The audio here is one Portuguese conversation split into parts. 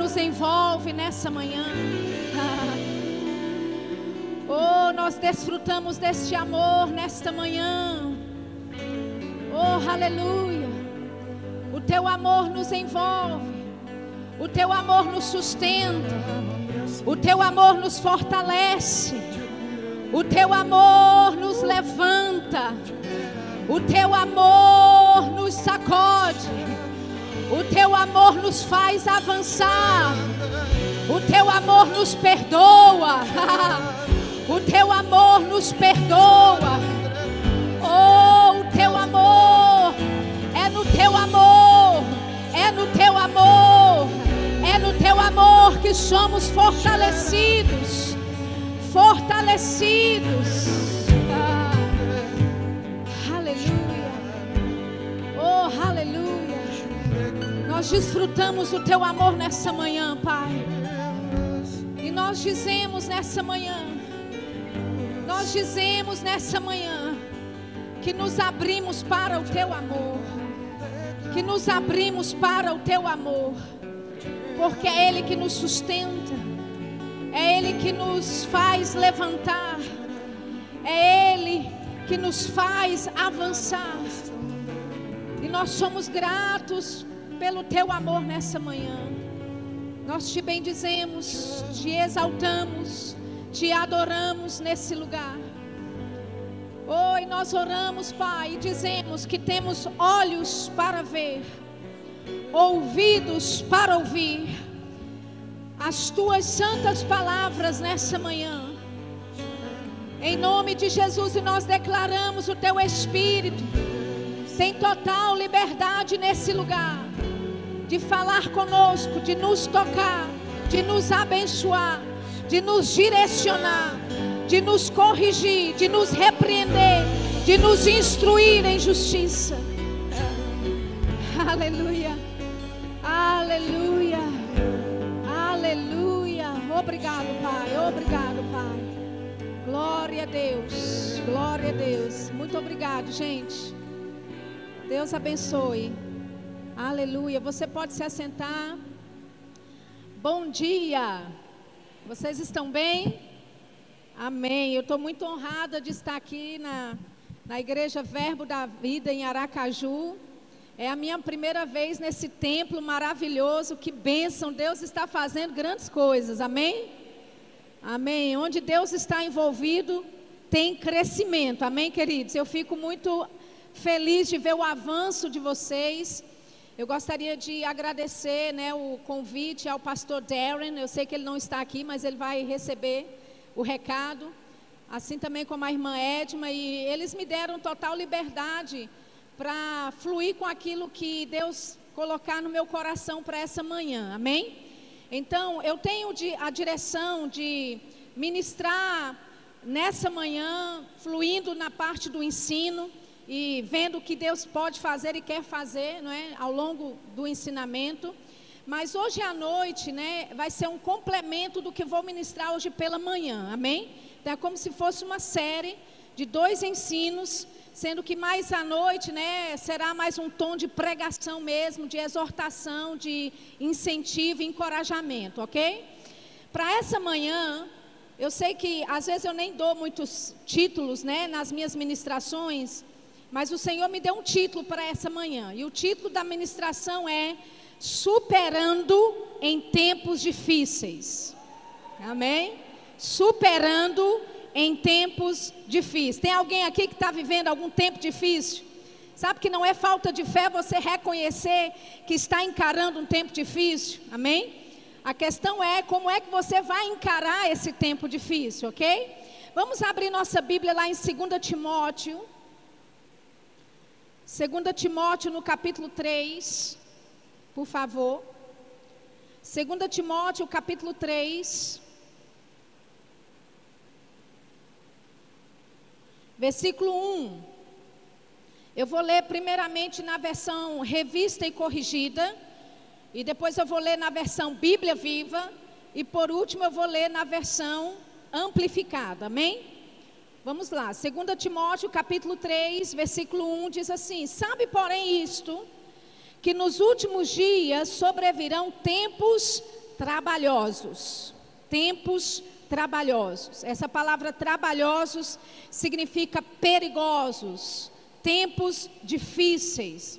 nos envolve nessa manhã. Oh, nós desfrutamos deste amor nesta manhã. Oh, aleluia. O teu amor nos envolve. O teu amor nos sustenta. O teu amor nos fortalece. O teu amor nos levanta. O teu amor nos sacode. O teu amor nos faz avançar. O teu amor nos perdoa. O teu amor nos perdoa. Oh, o teu amor é no teu amor. É no teu amor. É no teu amor que somos fortalecidos. Fortalecidos. Ah, aleluia. Oh, aleluia. Nós desfrutamos o teu amor nessa manhã, Pai. E nós dizemos nessa manhã nós dizemos nessa manhã que nos abrimos para o teu amor, que nos abrimos para o teu amor, porque é Ele que nos sustenta, é Ele que nos faz levantar, é Ele que nos faz avançar, e nós somos gratos pelo teu amor nessa manhã. Nós te bendizemos, te exaltamos te adoramos nesse lugar. Oi, nós oramos, Pai, e dizemos que temos olhos para ver, ouvidos para ouvir as tuas santas palavras nessa manhã. Em nome de Jesus, e nós declaramos o teu Espírito tem total liberdade nesse lugar de falar conosco, de nos tocar, de nos abençoar de nos direcionar, de nos corrigir, de nos repreender, de nos instruir em justiça. Aleluia, aleluia, aleluia. Obrigado, Pai, obrigado, Pai. Glória a Deus, glória a Deus. Muito obrigado, gente. Deus abençoe. Aleluia. Você pode se assentar. Bom dia. Vocês estão bem? Amém. Eu estou muito honrada de estar aqui na, na Igreja Verbo da Vida em Aracaju. É a minha primeira vez nesse templo maravilhoso. Que bênção! Deus está fazendo grandes coisas. Amém? Amém. Onde Deus está envolvido, tem crescimento. Amém, queridos? Eu fico muito feliz de ver o avanço de vocês. Eu gostaria de agradecer né, o convite ao pastor Darren. Eu sei que ele não está aqui, mas ele vai receber o recado. Assim também como a irmã Edma. E eles me deram total liberdade para fluir com aquilo que Deus colocar no meu coração para essa manhã. Amém? Então, eu tenho a direção de ministrar nessa manhã, fluindo na parte do ensino e vendo o que Deus pode fazer e quer fazer, não é, ao longo do ensinamento. Mas hoje à noite, né, vai ser um complemento do que vou ministrar hoje pela manhã. Amém? Então é como se fosse uma série de dois ensinos, sendo que mais à noite, né, será mais um tom de pregação mesmo, de exortação, de incentivo e encorajamento, OK? Para essa manhã, eu sei que às vezes eu nem dou muitos títulos, né, nas minhas ministrações, mas o Senhor me deu um título para essa manhã. E o título da ministração é Superando em Tempos Difíceis. Amém? Superando em tempos difíceis. Tem alguém aqui que está vivendo algum tempo difícil? Sabe que não é falta de fé você reconhecer que está encarando um tempo difícil? Amém? A questão é como é que você vai encarar esse tempo difícil, ok? Vamos abrir nossa Bíblia lá em 2 Timóteo 2 Timóteo no capítulo 3, por favor. 2 Timóteo capítulo 3, versículo 1. Eu vou ler primeiramente na versão revista e corrigida, e depois eu vou ler na versão Bíblia Viva, e por último eu vou ler na versão amplificada. Amém? Vamos lá, 2 Timóteo capítulo 3, versículo 1 diz assim: Sabe, porém, isto, que nos últimos dias sobrevirão tempos trabalhosos. Tempos trabalhosos. Essa palavra trabalhosos significa perigosos, tempos difíceis.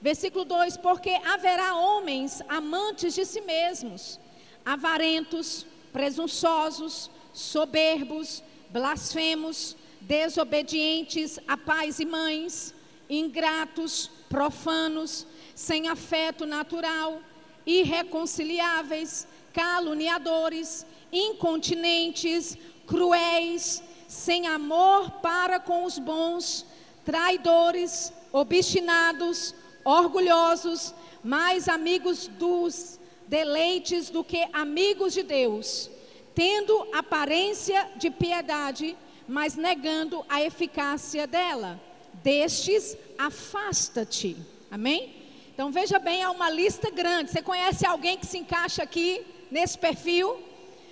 Versículo 2: Porque haverá homens amantes de si mesmos, avarentos, presunçosos, soberbos, blasfemos, desobedientes a pais e mães, ingratos, profanos, sem afeto natural, irreconciliáveis, caluniadores, incontinentes, cruéis, sem amor para com os bons, traidores, obstinados, orgulhosos, mais amigos dos deleites do que amigos de Deus, tendo aparência de piedade, mas negando a eficácia dela. Destes, afasta-te. Amém? Então veja bem, é uma lista grande. Você conhece alguém que se encaixa aqui nesse perfil?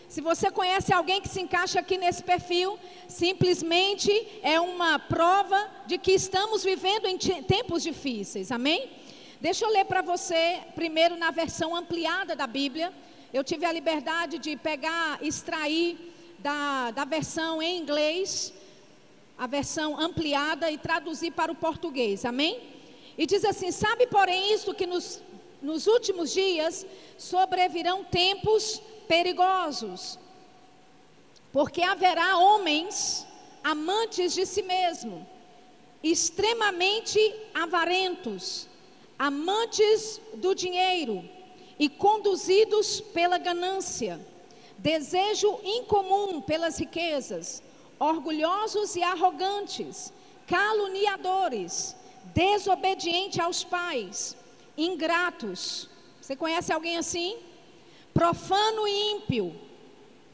Se você conhece alguém que se encaixa aqui nesse perfil, simplesmente é uma prova de que estamos vivendo em tempos difíceis. Amém? Deixa eu ler para você primeiro na versão ampliada da Bíblia. Eu tive a liberdade de pegar, extrair da, da versão em inglês, a versão ampliada e traduzir para o português. Amém? E diz assim: Sabe, porém, isto que nos, nos últimos dias sobrevirão tempos perigosos, porque haverá homens amantes de si mesmo, extremamente avarentos, amantes do dinheiro e conduzidos pela ganância, desejo incomum pelas riquezas, orgulhosos e arrogantes, caluniadores, desobedientes aos pais, ingratos. Você conhece alguém assim? profano e ímpio,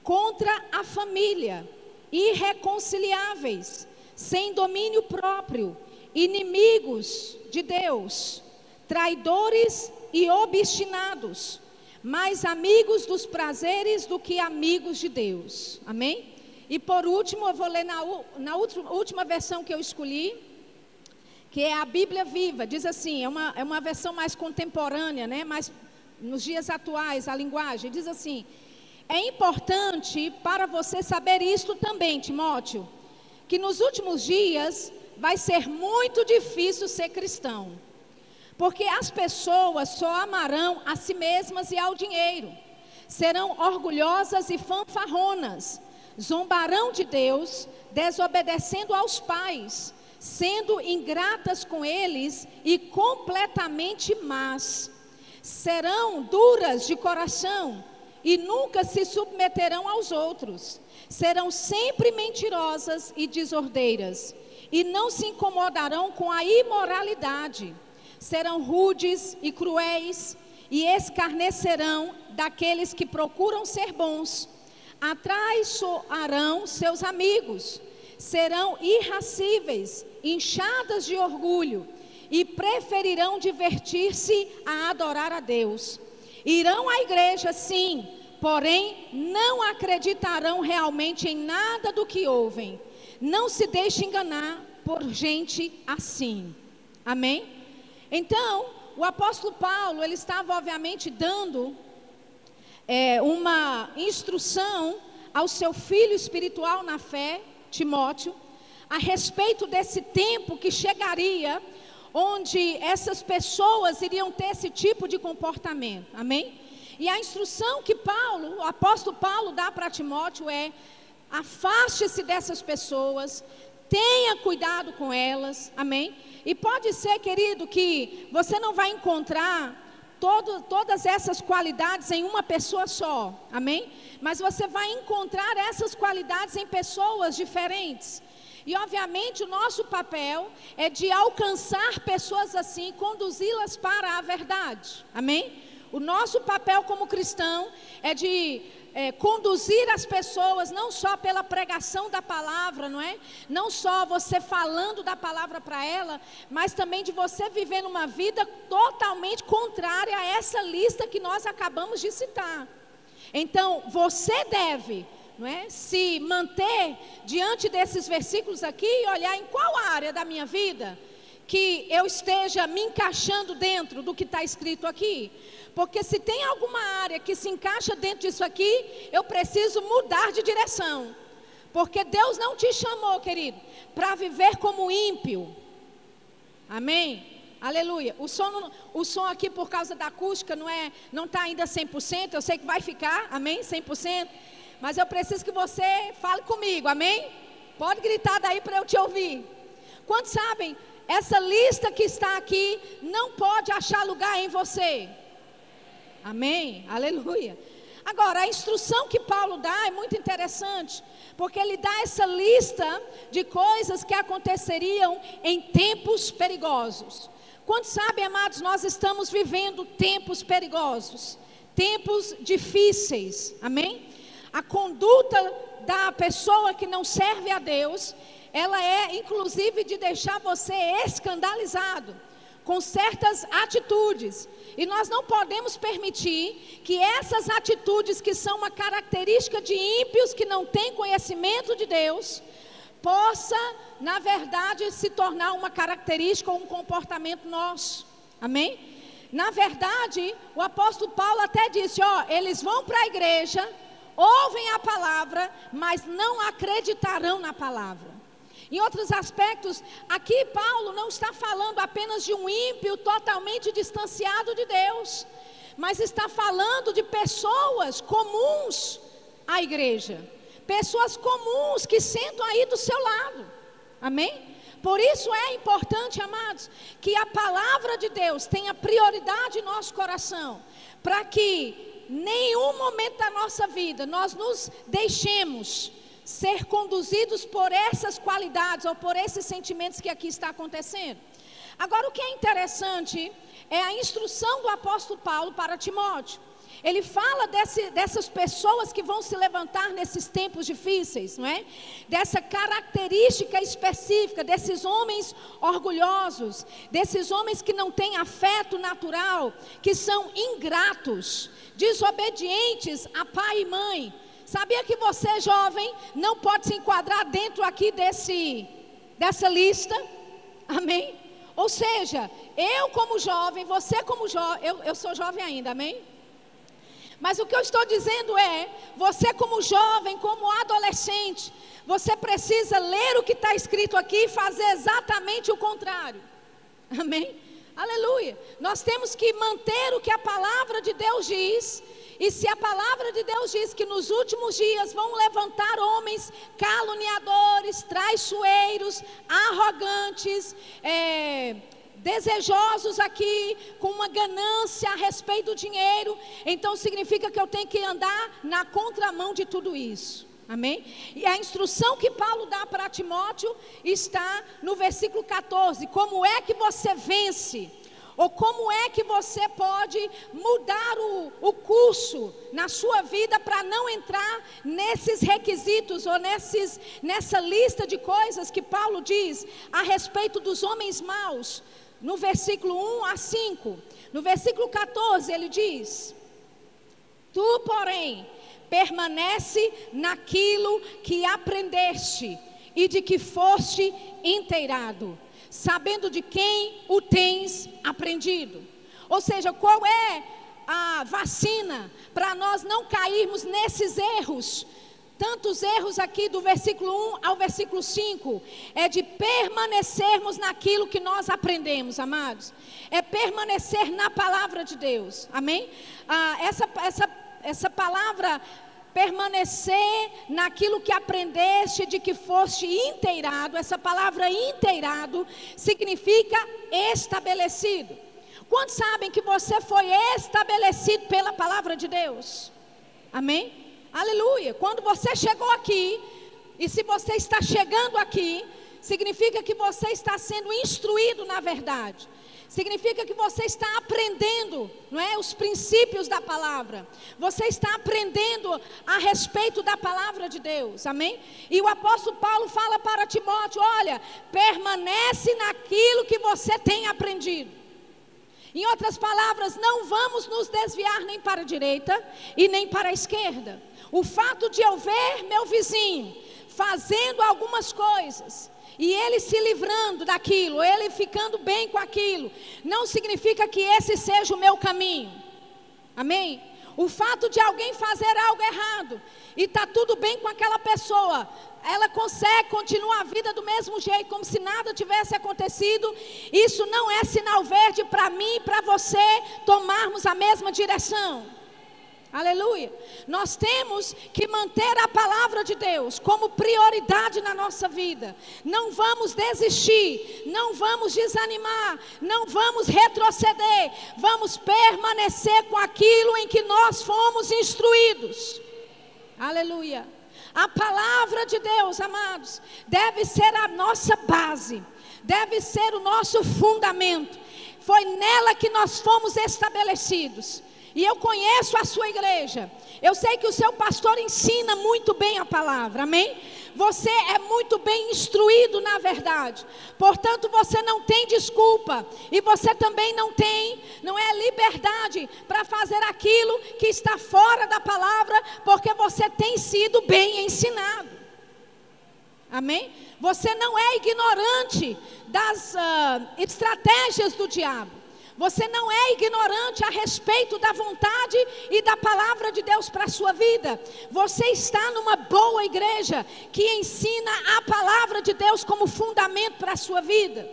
contra a família, irreconciliáveis, sem domínio próprio, inimigos de Deus, traidores e obstinados, mais amigos dos prazeres do que amigos de Deus. Amém? E por último, eu vou ler na, na última, versão que eu escolhi, que é a Bíblia Viva. Diz assim, é uma, é uma versão mais contemporânea, né? mais nos dias atuais, a linguagem, diz assim: é importante para você saber isto também, Timóteo, que nos últimos dias vai ser muito difícil ser cristão, porque as pessoas só amarão a si mesmas e ao dinheiro, serão orgulhosas e fanfarronas, zombarão de Deus, desobedecendo aos pais, sendo ingratas com eles e completamente más serão duras de coração e nunca se submeterão aos outros. Serão sempre mentirosas e desordeiras e não se incomodarão com a imoralidade. Serão rudes e cruéis e escarnecerão daqueles que procuram ser bons. Atraiçoarão seus amigos. Serão irracíveis, inchadas de orgulho e preferirão divertir-se a adorar a Deus. Irão à igreja, sim, porém não acreditarão realmente em nada do que ouvem. Não se deixe enganar por gente assim. Amém? Então, o apóstolo Paulo, ele estava obviamente dando é, uma instrução ao seu filho espiritual na fé, Timóteo, a respeito desse tempo que chegaria onde essas pessoas iriam ter esse tipo de comportamento. Amém? E a instrução que Paulo, o apóstolo Paulo dá para Timóteo é: afaste-se dessas pessoas, tenha cuidado com elas. Amém? E pode ser, querido, que você não vai encontrar todo, todas essas qualidades em uma pessoa só. Amém? Mas você vai encontrar essas qualidades em pessoas diferentes. E obviamente o nosso papel é de alcançar pessoas assim, conduzi-las para a verdade. Amém? O nosso papel como cristão é de é, conduzir as pessoas não só pela pregação da palavra, não é? Não só você falando da palavra para ela, mas também de você viver uma vida totalmente contrária a essa lista que nós acabamos de citar. Então, você deve é? se manter diante desses versículos aqui e olhar em qual área da minha vida que eu esteja me encaixando dentro do que está escrito aqui. Porque se tem alguma área que se encaixa dentro disso aqui, eu preciso mudar de direção. Porque Deus não te chamou, querido, para viver como ímpio. Amém? Aleluia. O som, o som aqui por causa da acústica não é, não está ainda 100%. Eu sei que vai ficar, amém? 100%. Mas eu preciso que você fale comigo, amém? Pode gritar daí para eu te ouvir. Quantos sabem? Essa lista que está aqui não pode achar lugar em você. Amém? Aleluia. Agora, a instrução que Paulo dá é muito interessante, porque ele dá essa lista de coisas que aconteceriam em tempos perigosos. Quando sabem, amados, nós estamos vivendo tempos perigosos, tempos difíceis, amém? A conduta da pessoa que não serve a Deus, ela é inclusive de deixar você escandalizado com certas atitudes. E nós não podemos permitir que essas atitudes, que são uma característica de ímpios que não têm conhecimento de Deus, possa, na verdade, se tornar uma característica ou um comportamento nosso. Amém? Na verdade, o apóstolo Paulo até disse: ó, eles vão para a igreja, ouvem a palavra, mas não acreditarão na palavra. Em outros aspectos, aqui Paulo não está falando apenas de um ímpio totalmente distanciado de Deus, mas está falando de pessoas comuns à igreja, pessoas comuns que sentam aí do seu lado. Amém? Por isso é importante, amados, que a palavra de Deus tenha prioridade em nosso coração, para que nenhum momento da nossa vida nós nos deixemos ser conduzidos por essas qualidades ou por esses sentimentos que aqui está acontecendo. Agora, o que é interessante é a instrução do apóstolo Paulo para Timóteo. Ele fala desse, dessas pessoas que vão se levantar nesses tempos difíceis, não é? Dessa característica específica desses homens orgulhosos, desses homens que não têm afeto natural, que são ingratos, desobedientes a pai e mãe, Sabia que você, jovem, não pode se enquadrar dentro aqui desse, dessa lista? Amém? Ou seja, eu como jovem, você como jovem, eu, eu sou jovem ainda, amém? Mas o que eu estou dizendo é: você, como jovem, como adolescente, você precisa ler o que está escrito aqui e fazer exatamente o contrário. Amém? Aleluia. Nós temos que manter o que a palavra de Deus diz e se a palavra de Deus diz que nos últimos dias vão levantar homens caluniadores, traiçoeiros, arrogantes, é, desejosos aqui, com uma ganância a respeito do dinheiro, então significa que eu tenho que andar na contramão de tudo isso. Amém? E a instrução que Paulo dá para Timóteo está no versículo 14: como é que você vence? Ou como é que você pode mudar o, o curso na sua vida para não entrar nesses requisitos ou nesses, nessa lista de coisas que Paulo diz a respeito dos homens maus? No versículo 1 a 5. No versículo 14 ele diz: Tu, porém, permanece naquilo que aprendeste e de que foste inteirado sabendo de quem o tens aprendido. Ou seja, qual é a vacina para nós não cairmos nesses erros? Tantos erros aqui do versículo 1 ao versículo 5 é de permanecermos naquilo que nós aprendemos, amados. É permanecer na palavra de Deus, amém? Ah, essa, essa, essa palavra permanecer naquilo que aprendeste de que foste inteirado. Essa palavra inteirado significa estabelecido. Quantos sabem que você foi estabelecido pela palavra de Deus? Amém? Aleluia. Quando você chegou aqui, e se você está chegando aqui, significa que você está sendo instruído na verdade significa que você está aprendendo, não é, os princípios da palavra. Você está aprendendo a respeito da palavra de Deus. Amém? E o apóstolo Paulo fala para Timóteo: "Olha, permanece naquilo que você tem aprendido". Em outras palavras, não vamos nos desviar nem para a direita e nem para a esquerda. O fato de eu ver meu vizinho fazendo algumas coisas e ele se livrando daquilo, ele ficando bem com aquilo, não significa que esse seja o meu caminho. Amém? O fato de alguém fazer algo errado e tá tudo bem com aquela pessoa, ela consegue continuar a vida do mesmo jeito, como se nada tivesse acontecido. Isso não é sinal verde para mim e para você tomarmos a mesma direção. Aleluia. Nós temos que manter a palavra de Deus como prioridade na nossa vida. Não vamos desistir, não vamos desanimar, não vamos retroceder. Vamos permanecer com aquilo em que nós fomos instruídos. Aleluia. A palavra de Deus, amados, deve ser a nossa base, deve ser o nosso fundamento. Foi nela que nós fomos estabelecidos. E eu conheço a sua igreja. Eu sei que o seu pastor ensina muito bem a palavra, amém? Você é muito bem instruído na verdade. Portanto, você não tem desculpa. E você também não tem, não é liberdade para fazer aquilo que está fora da palavra, porque você tem sido bem ensinado. Amém? Você não é ignorante das uh, estratégias do diabo. Você não é ignorante a respeito da vontade e da palavra de Deus para a sua vida. Você está numa boa igreja que ensina a palavra de Deus como fundamento para a sua vida.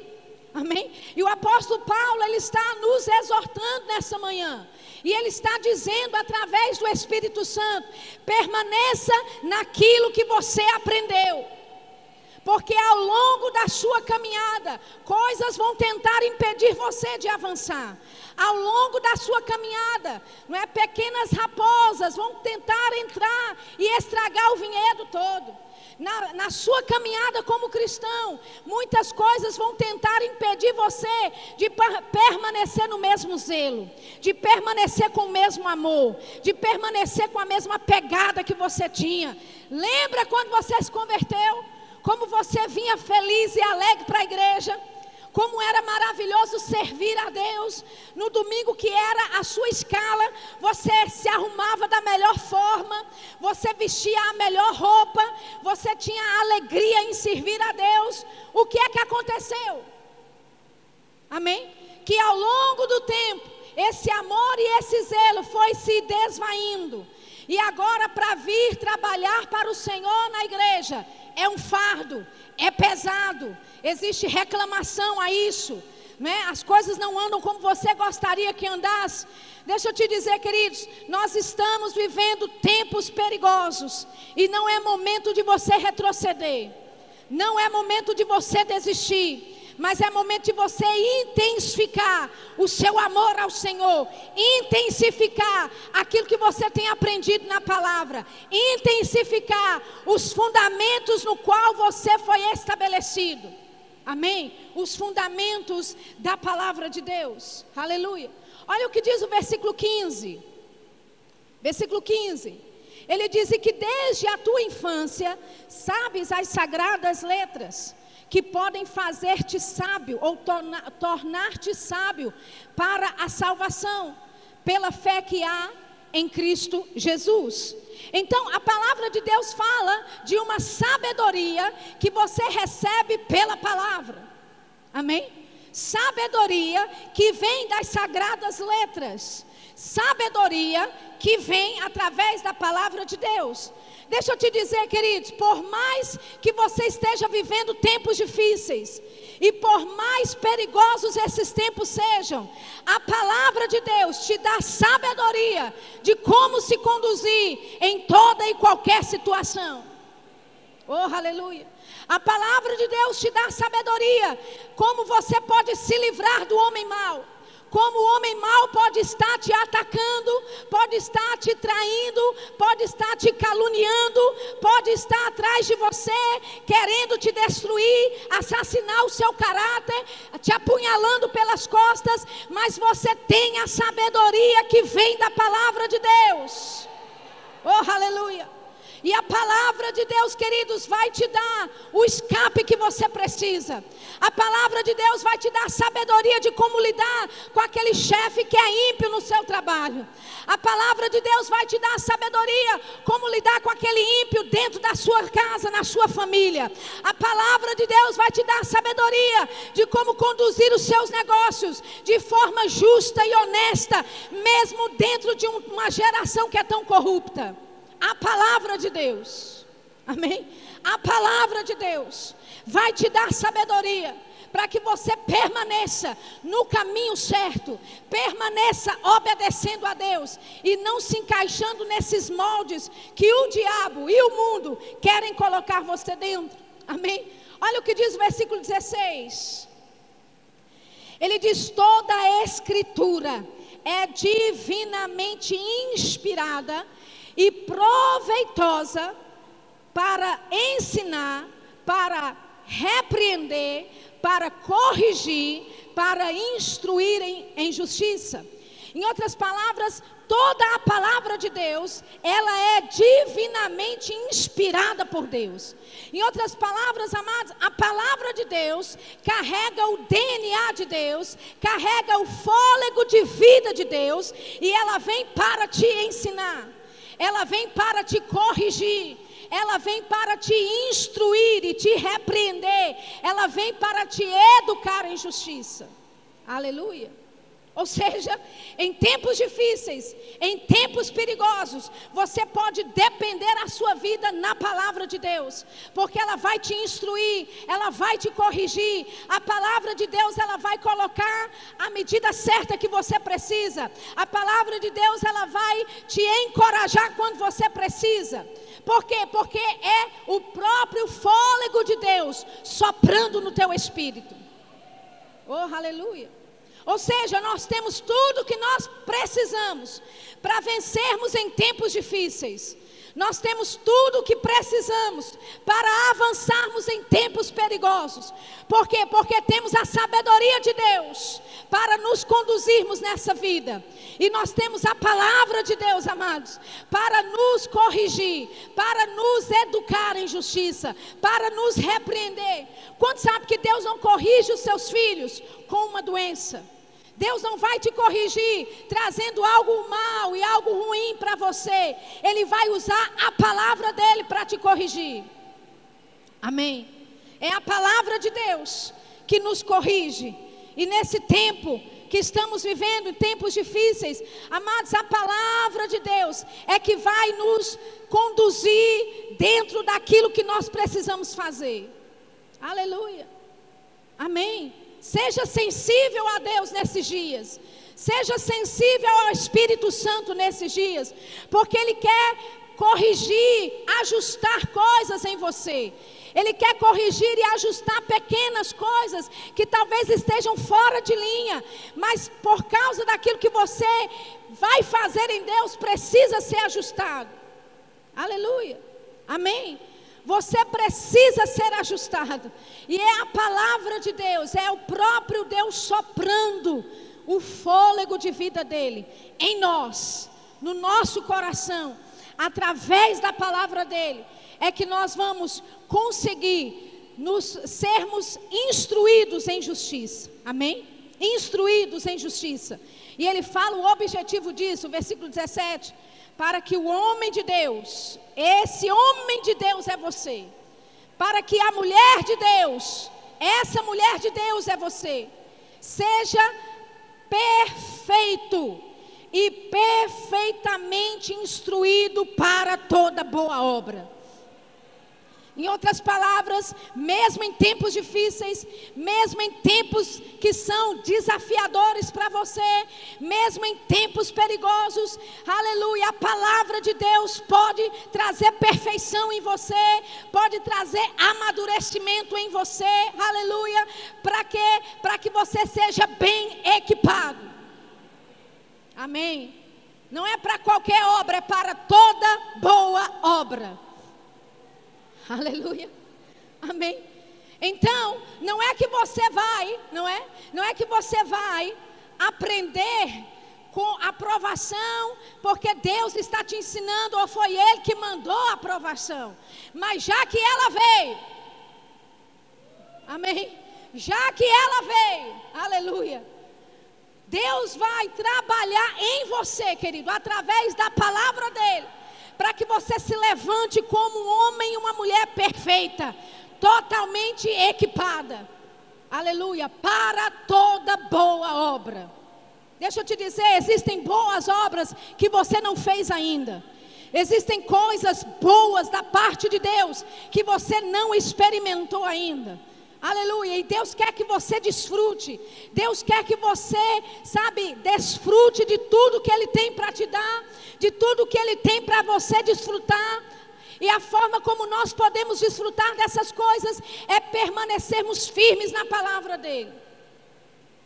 Amém? E o apóstolo Paulo, ele está nos exortando nessa manhã. E ele está dizendo através do Espírito Santo: permaneça naquilo que você aprendeu. Porque ao longo da sua caminhada, coisas vão tentar impedir você de avançar. Ao longo da sua caminhada, não é pequenas raposas vão tentar entrar e estragar o vinhedo todo. Na, na, sua caminhada como cristão, muitas coisas vão tentar impedir você de permanecer no mesmo zelo, de permanecer com o mesmo amor, de permanecer com a mesma pegada que você tinha. Lembra quando você se converteu? Como você vinha feliz e alegre para a igreja, como era maravilhoso servir a Deus. No domingo que era a sua escala, você se arrumava da melhor forma, você vestia a melhor roupa, você tinha alegria em servir a Deus. O que é que aconteceu? Amém? Que ao longo do tempo, esse amor e esse zelo foi se desvaindo. E agora, para vir trabalhar para o Senhor na igreja, é um fardo, é pesado, existe reclamação a isso. Né? As coisas não andam como você gostaria que andasse. Deixa eu te dizer, queridos, nós estamos vivendo tempos perigosos e não é momento de você retroceder. Não é momento de você desistir mas é momento de você intensificar o seu amor ao Senhor, intensificar aquilo que você tem aprendido na palavra, intensificar os fundamentos no qual você foi estabelecido. Amém? Os fundamentos da palavra de Deus. Aleluia. Olha o que diz o versículo 15. Versículo 15. Ele diz que desde a tua infância sabes as sagradas letras que podem fazer-te sábio ou tornar-te sábio para a salvação, pela fé que há em Cristo Jesus. Então, a palavra de Deus fala de uma sabedoria que você recebe pela palavra. Amém? Sabedoria que vem das sagradas letras. Sabedoria que vem através da palavra de Deus. Deixa eu te dizer, queridos, por mais que você esteja vivendo tempos difíceis, e por mais perigosos esses tempos sejam, a palavra de Deus te dá sabedoria de como se conduzir em toda e qualquer situação. Oh, aleluia. A palavra de Deus te dá sabedoria, como você pode se livrar do homem mau como o homem mau pode estar te atacando, pode estar te traindo, pode estar te caluniando, pode estar atrás de você, querendo te destruir, assassinar o seu caráter, te apunhalando pelas costas, mas você tem a sabedoria que vem da palavra de Deus. Oh, aleluia! E a palavra de Deus, queridos, vai te dar o escape que você precisa. A palavra de Deus vai te dar sabedoria de como lidar com aquele chefe que é ímpio no seu trabalho. A palavra de Deus vai te dar sabedoria como lidar com aquele ímpio dentro da sua casa, na sua família. A palavra de Deus vai te dar sabedoria de como conduzir os seus negócios de forma justa e honesta, mesmo dentro de uma geração que é tão corrupta. A palavra de Deus. Amém? A palavra de Deus vai te dar sabedoria para que você permaneça no caminho certo, permaneça obedecendo a Deus e não se encaixando nesses moldes que o diabo e o mundo querem colocar você dentro. Amém? Olha o que diz o versículo 16. Ele diz: toda a escritura é divinamente inspirada e proveitosa para ensinar, para repreender, para corrigir, para instruir em, em justiça. Em outras palavras, toda a palavra de Deus, ela é divinamente inspirada por Deus. Em outras palavras, amados, a palavra de Deus carrega o DNA de Deus, carrega o fôlego de vida de Deus, e ela vem para te ensinar, ela vem para te corrigir, ela vem para te instruir e te repreender, ela vem para te educar em justiça. Aleluia. Ou seja, em tempos difíceis, em tempos perigosos, você pode depender a sua vida na palavra de Deus, porque ela vai te instruir, ela vai te corrigir. A palavra de Deus, ela vai colocar a medida certa que você precisa. A palavra de Deus, ela vai te encorajar quando você precisa. Por quê? Porque é o próprio fôlego de Deus soprando no teu espírito. Oh, aleluia. Ou seja, nós temos tudo que nós precisamos para vencermos em tempos difíceis. Nós temos tudo o que precisamos para avançarmos em tempos perigosos. Por quê? Porque temos a sabedoria de Deus para nos conduzirmos nessa vida. E nós temos a palavra de Deus, amados, para nos corrigir, para nos educar em justiça, para nos repreender. Quanto sabe que Deus não corrige os seus filhos com uma doença? Deus não vai te corrigir trazendo algo mal e algo ruim para você. Ele vai usar a palavra dele para te corrigir. Amém. É a palavra de Deus que nos corrige. E nesse tempo que estamos vivendo, em tempos difíceis, amados, a palavra de Deus é que vai nos conduzir dentro daquilo que nós precisamos fazer. Aleluia. Amém. Seja sensível a Deus nesses dias. Seja sensível ao Espírito Santo nesses dias, porque Ele quer corrigir, ajustar coisas em você. Ele quer corrigir e ajustar pequenas coisas que talvez estejam fora de linha, mas por causa daquilo que você vai fazer em Deus, precisa ser ajustado. Aleluia. Amém. Você precisa ser ajustado. E é a palavra de Deus, é o próprio Deus soprando o fôlego de vida dele em nós, no nosso coração, através da palavra dele, é que nós vamos conseguir nos sermos instruídos em justiça. Amém? Instruídos em justiça. E ele fala o objetivo disso, versículo 17 para que o homem de Deus, esse homem de Deus é você, para que a mulher de Deus, essa mulher de Deus é você, seja perfeito e perfeitamente instruído para toda boa obra. Em outras palavras, mesmo em tempos difíceis, mesmo em tempos que são desafiadores para você, mesmo em tempos perigosos, aleluia, a palavra de Deus pode trazer perfeição em você, pode trazer amadurecimento em você, aleluia, para quê? Para que você seja bem equipado. Amém. Não é para qualquer obra, é para toda boa obra. Aleluia. Amém. Então, não é que você vai, não é? Não é que você vai aprender com aprovação, porque Deus está te ensinando, ou foi Ele que mandou a aprovação. Mas já que ela veio, amém? Já que ela veio, aleluia. Deus vai trabalhar em você, querido, através da palavra dele, para que você se levante como um homem e uma mulher perfeita, totalmente equipada. Aleluia, para toda boa obra. Deixa eu te dizer, existem boas obras que você não fez ainda. Existem coisas boas da parte de Deus que você não experimentou ainda. Aleluia. E Deus quer que você desfrute. Deus quer que você, sabe, desfrute de tudo que Ele tem para te dar, de tudo que Ele tem para você desfrutar. E a forma como nós podemos desfrutar dessas coisas é permanecermos firmes na palavra dEle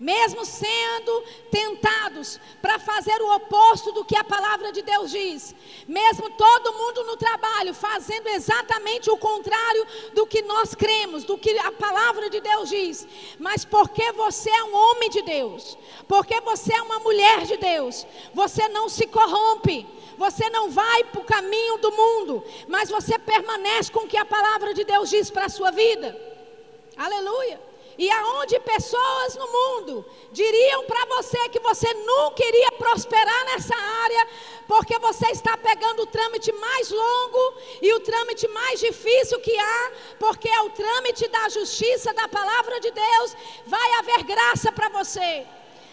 mesmo sendo tentados para fazer o oposto do que a palavra de Deus diz, mesmo todo mundo no trabalho fazendo exatamente o contrário do que nós cremos, do que a palavra de Deus diz, mas porque você é um homem de Deus, porque você é uma mulher de Deus, você não se corrompe. Você não vai para o caminho do mundo, mas você permanece com o que a palavra de Deus diz para a sua vida. Aleluia. E aonde pessoas no mundo diriam para você que você nunca iria prosperar nessa área, porque você está pegando o trâmite mais longo e o trâmite mais difícil que há, porque é o trâmite da justiça da palavra de Deus, vai haver graça para você.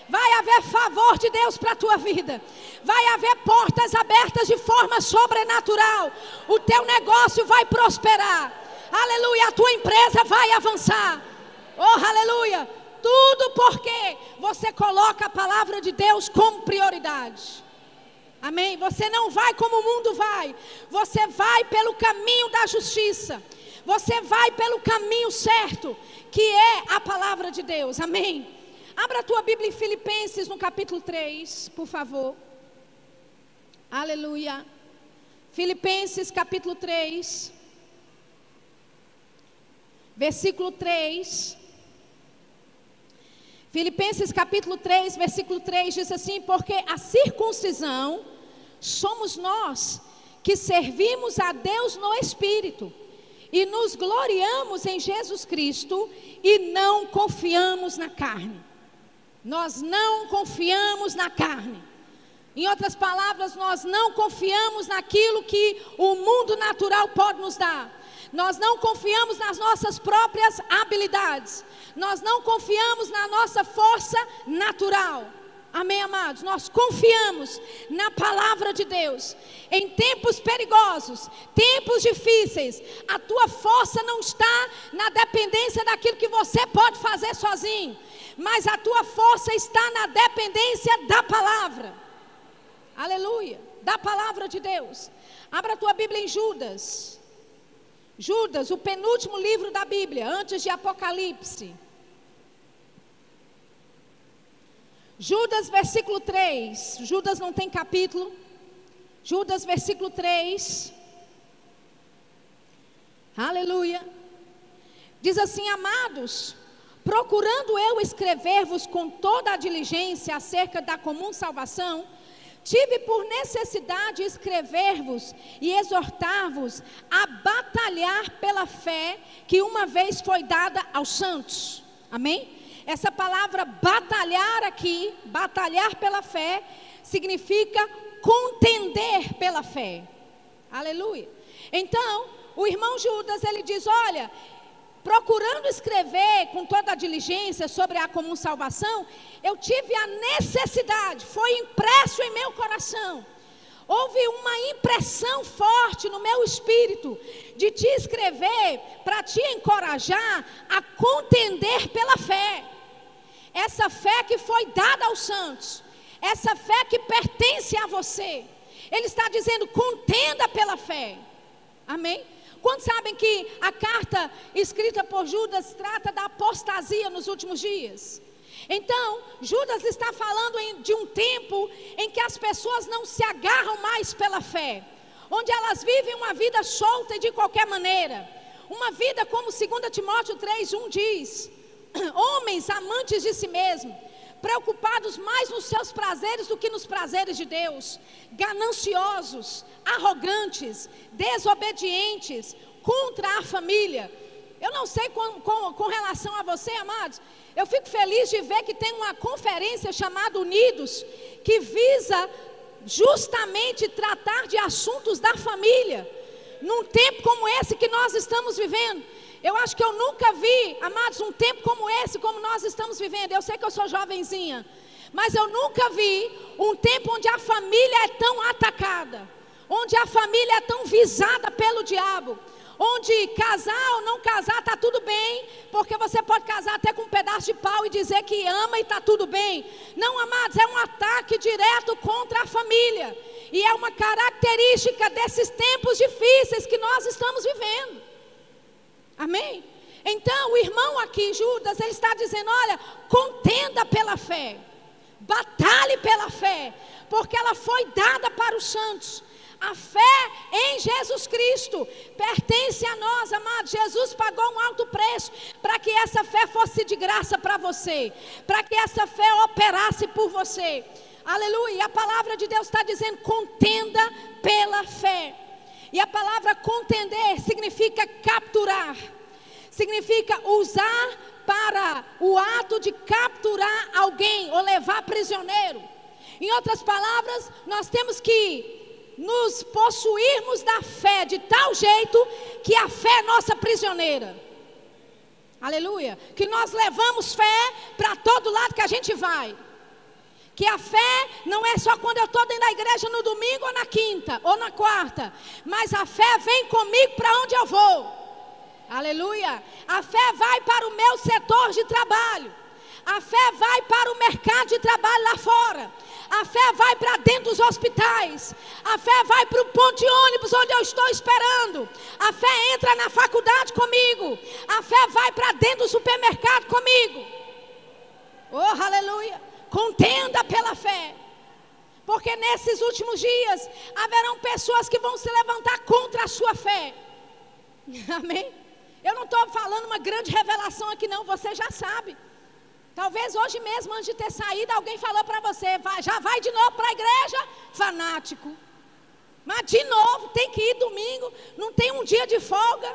Vai haver favor de Deus para a tua vida. Vai haver portas abertas de forma sobrenatural. O teu negócio vai prosperar. Aleluia, a tua empresa vai avançar. Oh, aleluia! Tudo porque você coloca a palavra de Deus como prioridade. Amém? Você não vai como o mundo vai. Você vai pelo caminho da justiça. Você vai pelo caminho certo, que é a palavra de Deus. Amém? Abra a tua Bíblia em Filipenses no capítulo 3, por favor. Aleluia. Filipenses capítulo 3. Versículo 3. Filipenses capítulo 3, versículo 3 diz assim: Porque a circuncisão somos nós que servimos a Deus no Espírito e nos gloriamos em Jesus Cristo e não confiamos na carne. Nós não confiamos na carne. Em outras palavras, nós não confiamos naquilo que o mundo natural pode nos dar. Nós não confiamos nas nossas próprias habilidades. Nós não confiamos na nossa força natural. Amém, amados? Nós confiamos na palavra de Deus. Em tempos perigosos, tempos difíceis, a tua força não está na dependência daquilo que você pode fazer sozinho, mas a tua força está na dependência da palavra. Aleluia. Da palavra de Deus. Abra a tua Bíblia em Judas. Judas, o penúltimo livro da Bíblia, antes de Apocalipse. Judas, versículo 3. Judas não tem capítulo. Judas, versículo 3. Aleluia. Diz assim: Amados, procurando eu escrever-vos com toda a diligência acerca da comum salvação Tive por necessidade escrever-vos e exortar-vos a batalhar pela fé que uma vez foi dada aos santos. Amém? Essa palavra batalhar aqui, batalhar pela fé, significa contender pela fé. Aleluia. Então, o irmão Judas, ele diz: Olha, procurando escrever com toda a diligência sobre a comum salvação, eu tive a necessidade, foi impresso em meu coração. Houve uma impressão forte no meu espírito de te escrever para te encorajar a contender pela fé. Essa fé que foi dada aos santos, essa fé que pertence a você. Ele está dizendo: contenda pela fé. Amém? Quantos sabem que a carta escrita por Judas trata da apostasia nos últimos dias? Então, Judas está falando de um tempo em que as pessoas não se agarram mais pela fé, onde elas vivem uma vida solta e de qualquer maneira, uma vida como 2 Timóteo 3:1 diz: homens amantes de si mesmos, preocupados mais nos seus prazeres do que nos prazeres de Deus, gananciosos, arrogantes, desobedientes, contra a família. Eu não sei com, com, com, relação a você, amados. Eu fico feliz de ver que tem uma conferência chamada Unidos, que visa justamente tratar de assuntos da família. Num tempo como esse que nós estamos vivendo. Eu acho que eu nunca vi, amados, um tempo como esse, como nós estamos vivendo. Eu sei que eu sou jovenzinha, mas eu nunca vi um tempo onde a família é tão atacada, onde a família é tão visada pelo diabo, onde casar ou não casar está tudo bem, porque você pode casar até com um pedaço de pau e dizer que ama e está tudo bem. Não, amados, é um ataque direto contra a família. E é uma característica desses tempos difíceis que nós estamos vivendo. Amém? Então, o irmão aqui, Judas, ele está dizendo: olha, contenda pela fé, batalhe pela fé, porque ela foi dada para os santos. A fé em Jesus Cristo pertence a nós, amados. Jesus pagou um alto preço para que essa fé fosse de graça para você, para que essa fé operasse por você. Aleluia. A palavra de Deus está dizendo: contenda pela fé. E a palavra contender significa capturar, significa usar para o ato de capturar alguém ou levar prisioneiro. Em outras palavras, nós temos que nos possuirmos da fé de tal jeito que a fé é nossa prisioneira. Aleluia. Que nós levamos fé para todo lado que a gente vai. Que a fé não é só quando eu estou dentro da igreja no domingo ou na quinta ou na quarta, mas a fé vem comigo para onde eu vou. Aleluia. A fé vai para o meu setor de trabalho. A fé vai para o mercado de trabalho lá fora. A fé vai para dentro dos hospitais. A fé vai para o ponto de ônibus onde eu estou esperando. A fé entra na faculdade comigo. A fé vai para dentro do supermercado comigo. Oh, aleluia contenda pela fé. Porque nesses últimos dias haverão pessoas que vão se levantar contra a sua fé. Amém? Eu não estou falando uma grande revelação aqui, não, você já sabe. Talvez hoje mesmo, antes de ter saído, alguém falou para você: já vai de novo para a igreja? Fanático. Mas de novo, tem que ir domingo, não tem um dia de folga.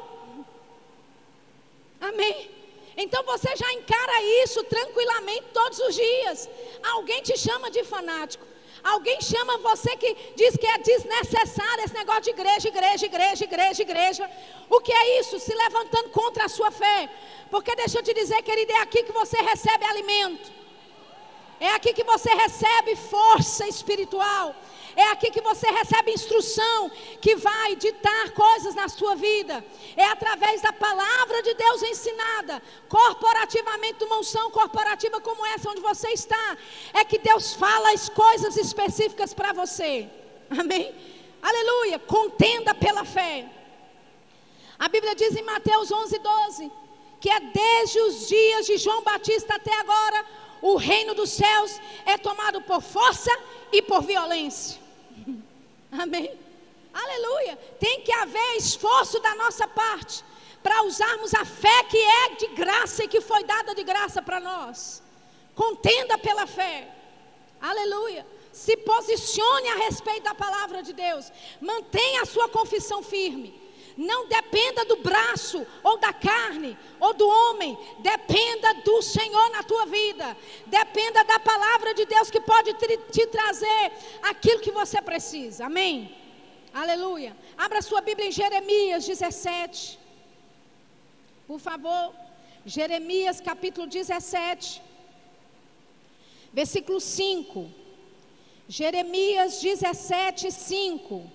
Amém? Então você já encara isso tranquilamente todos os dias. Alguém te chama de fanático. Alguém chama você que diz que é desnecessário esse negócio de igreja, igreja, igreja, igreja, igreja. O que é isso? Se levantando contra a sua fé. Porque deixa eu te dizer, querido, é aqui que você recebe alimento. É aqui que você recebe força espiritual. É aqui que você recebe instrução que vai ditar coisas na sua vida. É através da palavra de Deus ensinada, corporativamente, uma unção corporativa como essa onde você está. É que Deus fala as coisas específicas para você. Amém? Aleluia. Contenda pela fé. A Bíblia diz em Mateus 11, 12 que é desde os dias de João Batista até agora, o reino dos céus é tomado por força e por violência. Amém. Aleluia. Tem que haver esforço da nossa parte para usarmos a fé que é de graça e que foi dada de graça para nós. Contenda pela fé. Aleluia. Se posicione a respeito da palavra de Deus. Mantenha a sua confissão firme. Não dependa do braço, ou da carne, ou do homem. Dependa do Senhor na tua vida. Dependa da palavra de Deus que pode te, te trazer aquilo que você precisa. Amém? Aleluia. Abra sua Bíblia em Jeremias 17. Por favor. Jeremias capítulo 17. Versículo 5. Jeremias 17, 5.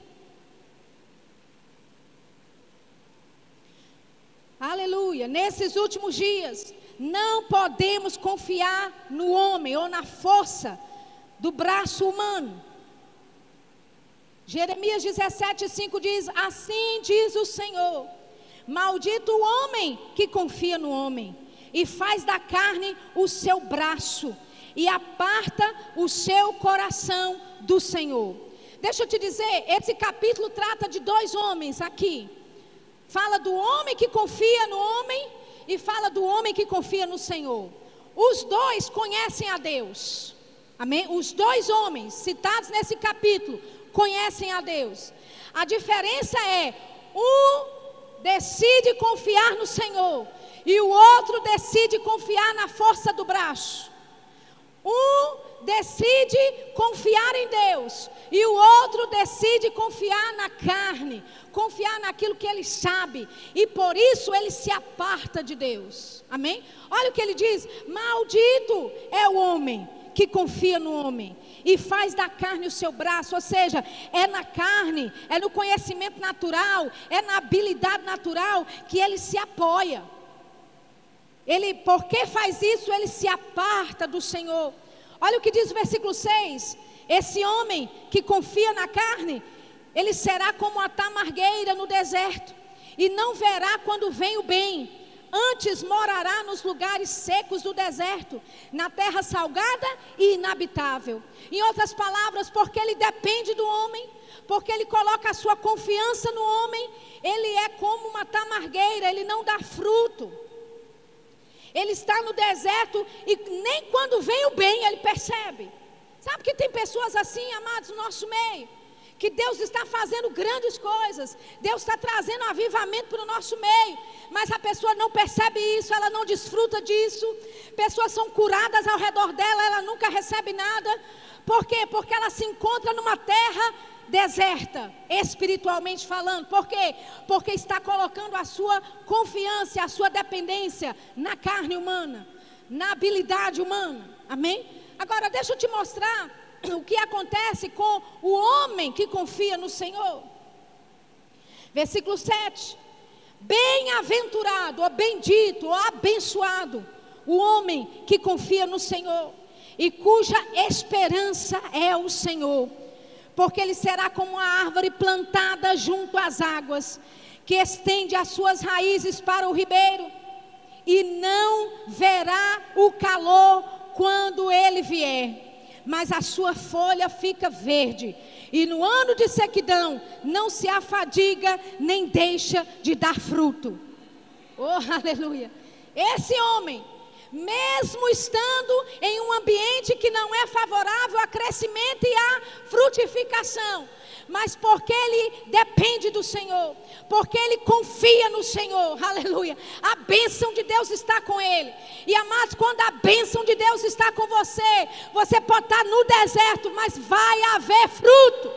Aleluia. Nesses últimos dias, não podemos confiar no homem ou na força do braço humano. Jeremias 17, 5 diz: Assim diz o Senhor: Maldito o homem que confia no homem e faz da carne o seu braço e aparta o seu coração do Senhor. Deixa eu te dizer, esse capítulo trata de dois homens aqui. Fala do homem que confia no homem e fala do homem que confia no Senhor. os dois conhecem a Deus. Amém? Os dois homens citados nesse capítulo conhecem a Deus. A diferença é: um decide confiar no Senhor e o outro decide confiar na força do braço. Um decide confiar em Deus e o outro decide confiar na carne, confiar naquilo que ele sabe, e por isso ele se aparta de Deus. Amém? Olha o que ele diz: Maldito é o homem que confia no homem e faz da carne o seu braço, ou seja, é na carne, é no conhecimento natural, é na habilidade natural que ele se apoia. Ele, porque faz isso, ele se aparta do Senhor. Olha o que diz o versículo 6: esse homem que confia na carne, ele será como a tamargueira no deserto, e não verá quando vem o bem. Antes morará nos lugares secos do deserto, na terra salgada e inabitável. Em outras palavras, porque ele depende do homem, porque ele coloca a sua confiança no homem, ele é como uma tamargueira, ele não dá fruto. Ele está no deserto e nem quando vem o bem ele percebe. Sabe que tem pessoas assim, amados, no nosso meio? Que Deus está fazendo grandes coisas, Deus está trazendo avivamento para o nosso meio, mas a pessoa não percebe isso, ela não desfruta disso. Pessoas são curadas ao redor dela, ela nunca recebe nada. Por quê? Porque ela se encontra numa terra deserta, espiritualmente falando. Por quê? Porque está colocando a sua confiança, a sua dependência na carne humana, na habilidade humana. Amém? Agora, deixa eu te mostrar o que acontece com o homem que confia no Senhor. Versículo 7. Bem-aventurado, ou bendito, ou abençoado, o homem que confia no Senhor e cuja esperança é o Senhor, porque ele será como uma árvore plantada junto às águas, que estende as suas raízes para o ribeiro e não verá o calor quando ele vier, mas a sua folha fica verde, e no ano de sequidão não se afadiga nem deixa de dar fruto. Oh, aleluia! Esse homem, mesmo estando em um ambiente que não é favorável a crescimento e a frutificação, mas porque ele depende do Senhor, porque ele confia no Senhor, aleluia. A bênção de Deus está com ele. E amados, quando a bênção de Deus está com você, você pode estar no deserto, mas vai haver fruto.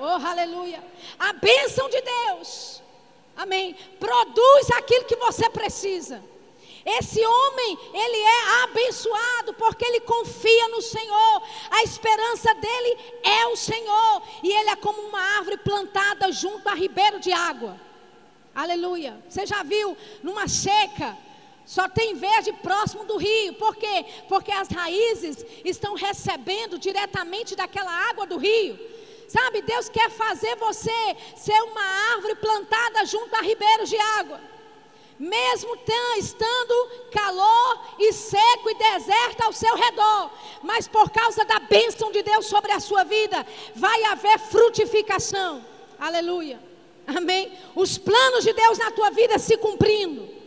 Oh, aleluia. A bênção de Deus, amém, produz aquilo que você precisa. Esse homem, ele é abençoado porque ele confia no Senhor. A esperança dele é o Senhor. E ele é como uma árvore plantada junto a ribeiro de água. Aleluia. Você já viu numa seca? Só tem verde próximo do rio. Por quê? Porque as raízes estão recebendo diretamente daquela água do rio. Sabe, Deus quer fazer você ser uma árvore plantada junto a ribeiros de água mesmo estando calor e seco e deserto ao seu redor, mas por causa da bênção de Deus sobre a sua vida, vai haver frutificação. Aleluia. Amém. Os planos de Deus na tua vida se cumprindo.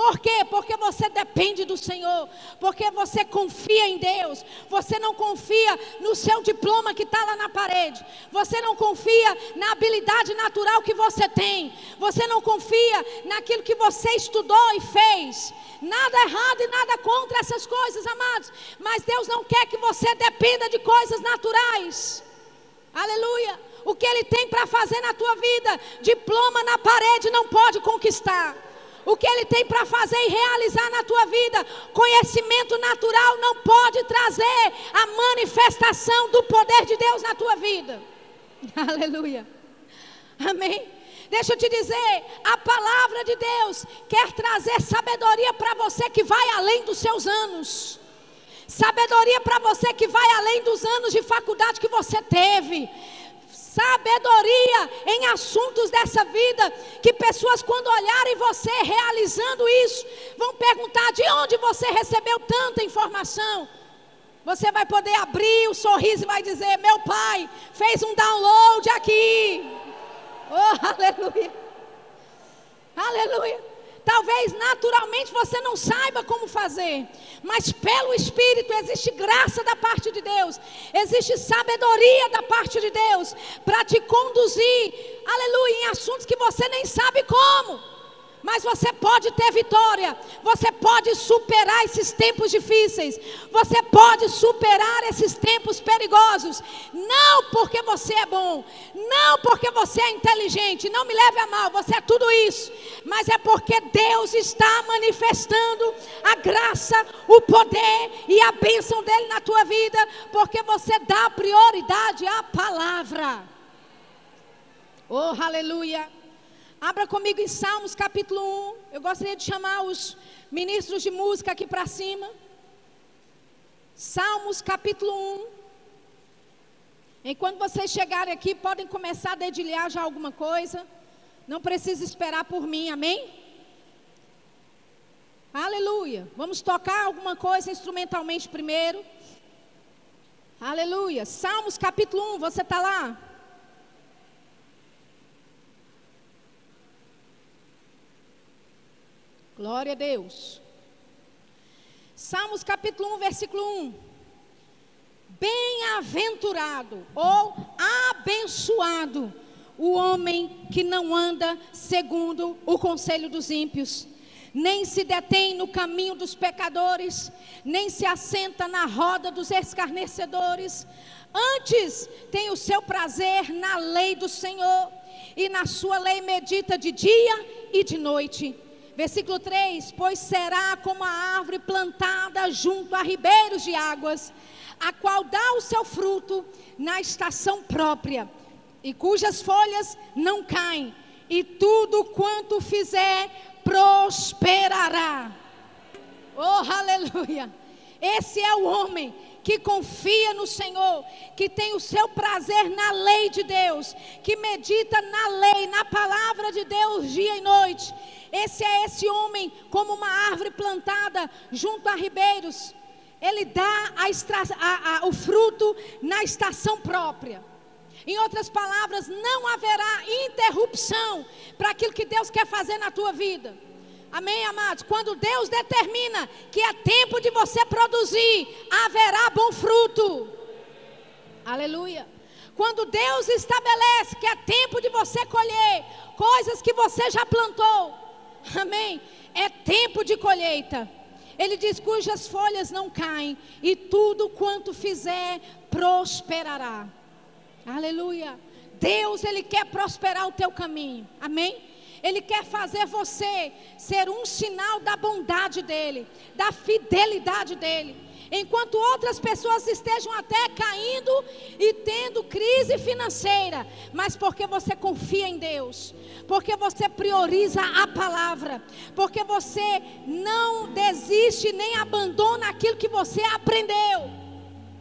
Por quê? Porque você depende do Senhor, porque você confia em Deus, você não confia no seu diploma que está lá na parede, você não confia na habilidade natural que você tem, você não confia naquilo que você estudou e fez. Nada errado e nada contra essas coisas, amados, mas Deus não quer que você dependa de coisas naturais. Aleluia. O que Ele tem para fazer na tua vida, diploma na parede não pode conquistar o que Ele tem para fazer e realizar na tua vida. Conhecimento natural não pode trazer a manifestação do poder de Deus na tua vida. Aleluia. Amém. Deixa eu te dizer, a palavra de Deus quer trazer sabedoria para você que vai além dos seus anos. Sabedoria para você que vai além dos anos de faculdade que você teve sabedoria em assuntos dessa vida, que pessoas, quando olharem você realizando isso, vão perguntar de onde você recebeu tanta informação. Você vai poder abrir o sorriso e vai dizer: Meu pai fez um download aqui. Oh, aleluia. Aleluia. Talvez naturalmente você não saiba como fazer, mas pelo Espírito existe graça da parte de Deus, existe sabedoria da parte de Deus para te conduzir, aleluia, em assuntos que você nem sabe como. Mas você pode ter vitória, você pode superar esses tempos difíceis, você pode superar esses tempos perigosos, não porque você é bom, não porque você é inteligente, não me leve a mal, você é tudo isso, mas é porque Deus está manifestando a graça, o poder e a bênção dele na tua vida, porque você dá prioridade à palavra. Oh, aleluia. Abra comigo em Salmos capítulo 1. Eu gostaria de chamar os ministros de música aqui para cima. Salmos capítulo 1. Enquanto vocês chegarem aqui, podem começar a dedilhar já alguma coisa. Não precisa esperar por mim, amém? Aleluia. Vamos tocar alguma coisa instrumentalmente primeiro. Aleluia. Salmos capítulo 1, você está lá? Glória a Deus. Salmos capítulo 1, versículo 1. Bem-aventurado ou abençoado o homem que não anda segundo o conselho dos ímpios, nem se detém no caminho dos pecadores, nem se assenta na roda dos escarnecedores. Antes tem o seu prazer na lei do Senhor, e na sua lei medita de dia e de noite. Versículo 3: Pois será como a árvore plantada junto a ribeiros de águas, a qual dá o seu fruto na estação própria, e cujas folhas não caem, e tudo quanto fizer prosperará. Oh, aleluia! Esse é o homem que confia no Senhor, que tem o seu prazer na lei de Deus, que medita na lei, na palavra de Deus dia e noite. Esse é esse homem como uma árvore plantada junto a ribeiros. Ele dá a extra, a, a, o fruto na estação própria. Em outras palavras, não haverá interrupção para aquilo que Deus quer fazer na tua vida. Amém, amados? Quando Deus determina que é tempo de você produzir, haverá bom fruto. Aleluia. Quando Deus estabelece que é tempo de você colher coisas que você já plantou, amém? É tempo de colheita. Ele diz: cujas folhas não caem, e tudo quanto fizer prosperará. Aleluia. Deus, Ele quer prosperar o teu caminho. Amém? Ele quer fazer você ser um sinal da bondade dele, da fidelidade dele. Enquanto outras pessoas estejam até caindo e tendo crise financeira, mas porque você confia em Deus, porque você prioriza a palavra, porque você não desiste nem abandona aquilo que você aprendeu.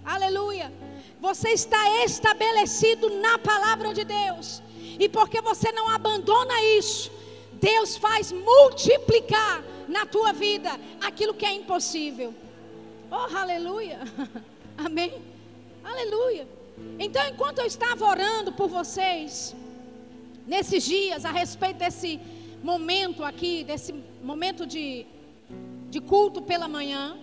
Aleluia. Você está estabelecido na palavra de Deus. E porque você não abandona isso, Deus faz multiplicar na tua vida aquilo que é impossível. Oh, aleluia. Amém. Aleluia. Então, enquanto eu estava orando por vocês, nesses dias, a respeito desse momento aqui, desse momento de, de culto pela manhã,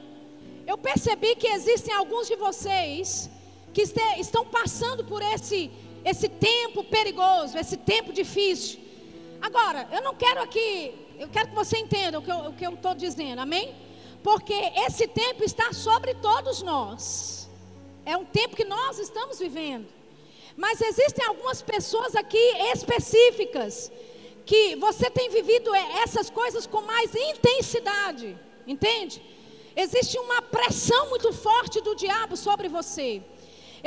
eu percebi que existem alguns de vocês que este, estão passando por esse esse tempo perigoso, esse tempo difícil. Agora, eu não quero aqui, eu quero que você entenda o que eu estou dizendo, amém? Porque esse tempo está sobre todos nós. É um tempo que nós estamos vivendo. Mas existem algumas pessoas aqui específicas que você tem vivido essas coisas com mais intensidade, entende? Existe uma pressão muito forte do diabo sobre você.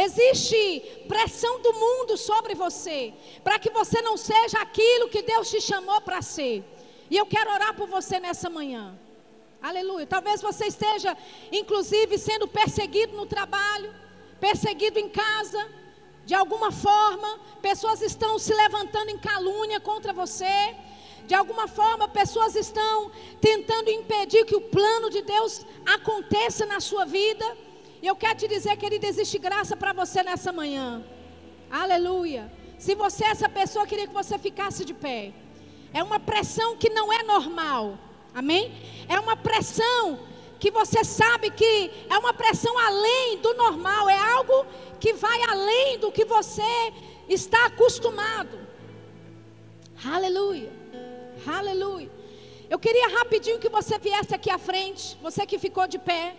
Existe pressão do mundo sobre você, para que você não seja aquilo que Deus te chamou para ser. E eu quero orar por você nessa manhã. Aleluia. Talvez você esteja, inclusive, sendo perseguido no trabalho, perseguido em casa, de alguma forma. Pessoas estão se levantando em calúnia contra você. De alguma forma, pessoas estão tentando impedir que o plano de Deus aconteça na sua vida. E eu quero te dizer, querido, existe graça para você nessa manhã. Aleluia. Se você é essa pessoa, eu queria que você ficasse de pé. É uma pressão que não é normal. Amém? É uma pressão que você sabe que é uma pressão além do normal, é algo que vai além do que você está acostumado. Aleluia. Aleluia. Eu queria rapidinho que você viesse aqui à frente, você que ficou de pé.